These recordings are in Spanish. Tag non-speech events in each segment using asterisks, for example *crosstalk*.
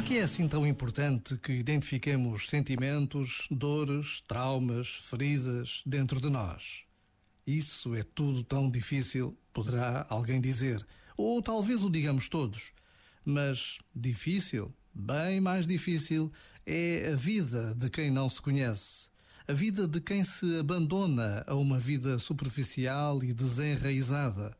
Por que é assim tão importante que identifiquemos sentimentos, dores, traumas, feridas dentro de nós? Isso é tudo tão difícil, poderá alguém dizer, ou talvez o digamos todos. Mas difícil, bem mais difícil, é a vida de quem não se conhece. A vida de quem se abandona a uma vida superficial e desenraizada.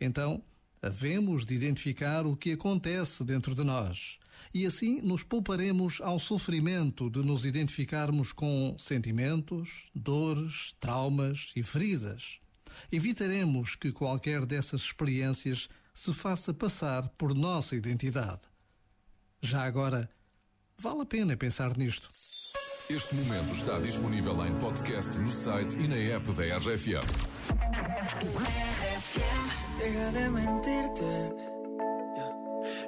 Então, havemos de identificar o que acontece dentro de nós e assim nos pouparemos ao sofrimento de nos identificarmos com sentimentos, dores, traumas e feridas. Evitaremos que qualquer dessas experiências se faça passar por nossa identidade. Já agora, vale a pena pensar nisto. Este momento está disponível em podcast no site e na app da RFM. Deja de mentirte.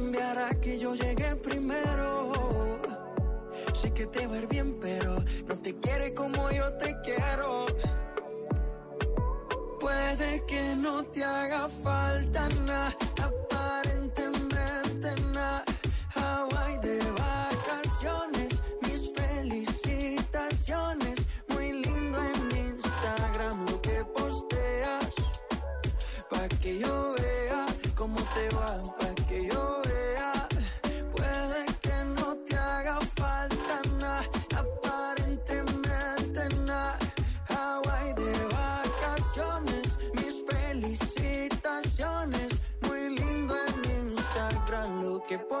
cambiará que yo llegué primero. Sé que te va a ir bien, pero no te quiere como yo te quiero. Puede que no te haga falta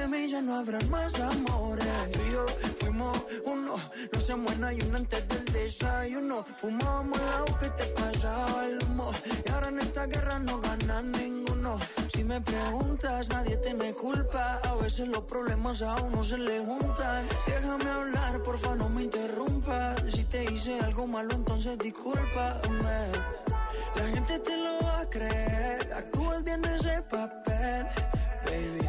de mí ya no habrán más amores. Tú y yo fuimos uno, no se muera y uno antes del desayuno. Fumábamos agua que te pasaba el humo. Y ahora en esta guerra no gana ninguno. Si me preguntas, nadie te me culpa. A veces los problemas a uno se le juntan. Déjame hablar, porfa, no me interrumpas. Si te hice algo malo, entonces discúlpame. La gente te lo va a creer. Actúas bien ese papel, baby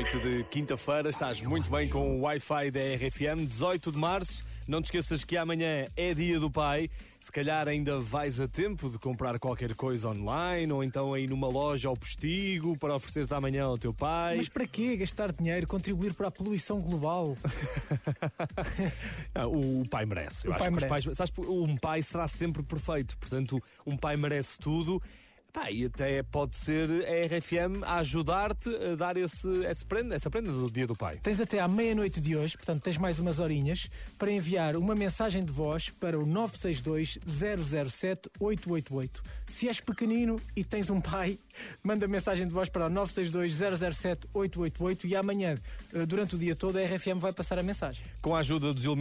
Noite de quinta-feira, estás muito bem com o Wi-Fi da RFM, 18 de março. Não te esqueças que amanhã é dia do pai. Se calhar ainda vais a tempo de comprar qualquer coisa online ou então aí numa loja ao postigo para ofereceres amanhã ao teu pai. Mas para quê gastar dinheiro, contribuir para a poluição global? *laughs* Ah, o, o pai merece. Eu O acho pai que merece. pais, sabes, um pai será sempre perfeito. Portanto, um pai merece tudo. Pá, e até pode ser a RFM a ajudar-te a dar esse, esse prenda, essa prenda do dia do pai. Tens até à meia-noite de hoje, portanto tens mais umas horinhas, para enviar uma mensagem de voz para o 962 007 888. Se és pequenino e tens um pai, *laughs* manda mensagem de voz para o 962 007 888 e amanhã, eh, durante o dia todo, a RFM vai passar a mensagem. Com a ajuda dos elementos